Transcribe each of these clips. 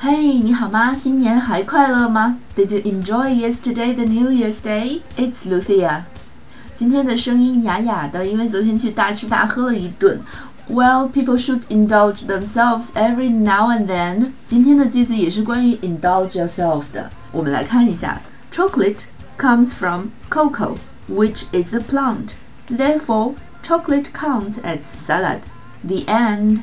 嘿你好吗？新年还快乐吗？Did you enjoy yesterday the New Year's Day？It's Lucia。今天的声音哑哑的，因为昨天去大吃大喝了一顿。Well, people should indulge themselves every now and then. 今天的句子也是关于 indulge yourself 的。我们来看一下，chocolate comes from cocoa, which is a plant. Therefore, chocolate counts as salad. The end.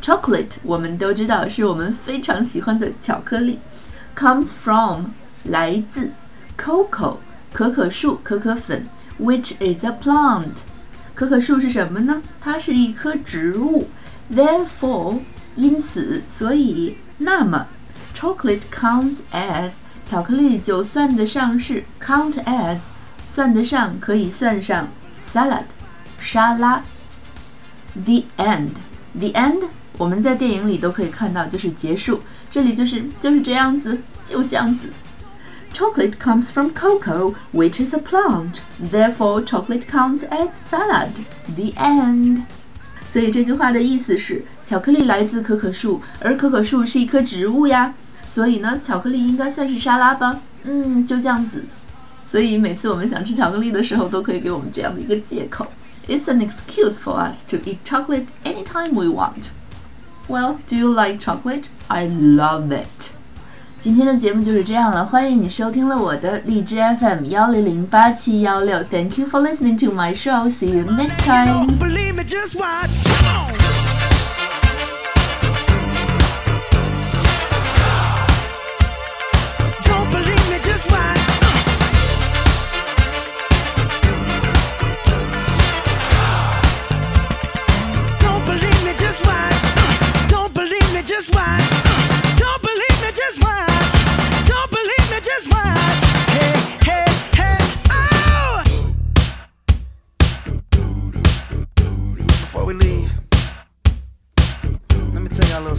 Chocolate 我们都知道是我们非常喜欢的巧克力，comes from 来自 cocoa 可可树可可粉，which is a plant。 可可树是什么呢？它是一棵植物。Therefore 因此所以那么 chocolate counts as 巧克力就算得上是 count as 算得上可以算上 salad 沙拉。The end the end 我们在电影里都可以看到，就是结束。这里就是就是这样子，就这样子。Chocolate comes from cocoa, which is a plant. Therefore, chocolate counts as salad. The end. 所以这句话的意思是，巧克力来自可可树，而可可树是一棵植物呀。所以呢，巧克力应该算是沙拉吧？嗯，就这样子。所以每次我们想吃巧克力的时候，都可以给我们这样的一个借口。It's an excuse for us to eat chocolate anytime we want. Well, do you like chocolate? I love it. 今天的节目就是这样了，欢迎你收听了我的荔枝 FM 幺零零八七幺六。Thank you for listening to my show. See you next time.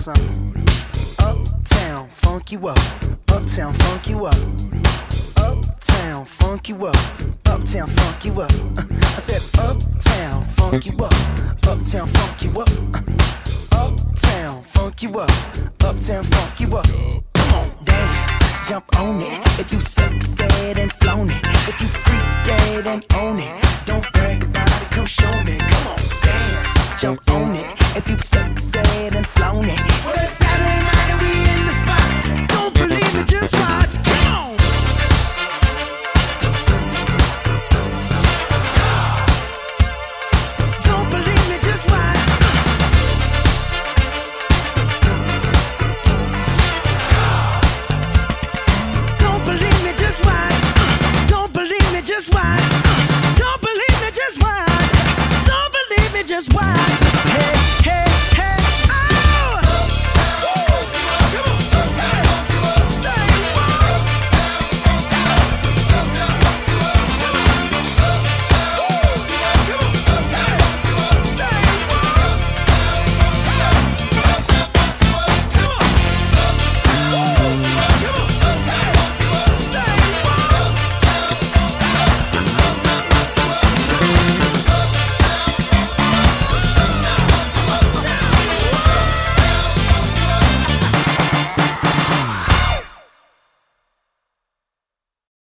Something. Uptown, funk you up. Uptown, funk you up. Uptown, funk you up. Uptown, funk you up. I said, Uptown, funk you up. Uptown, funk you up. Uptown, funk you up. Uptown, funk you up. Come on, dance, jump on it. If you said and flown it, if you freak dead and own it, don't jump on it. If you've said Hey.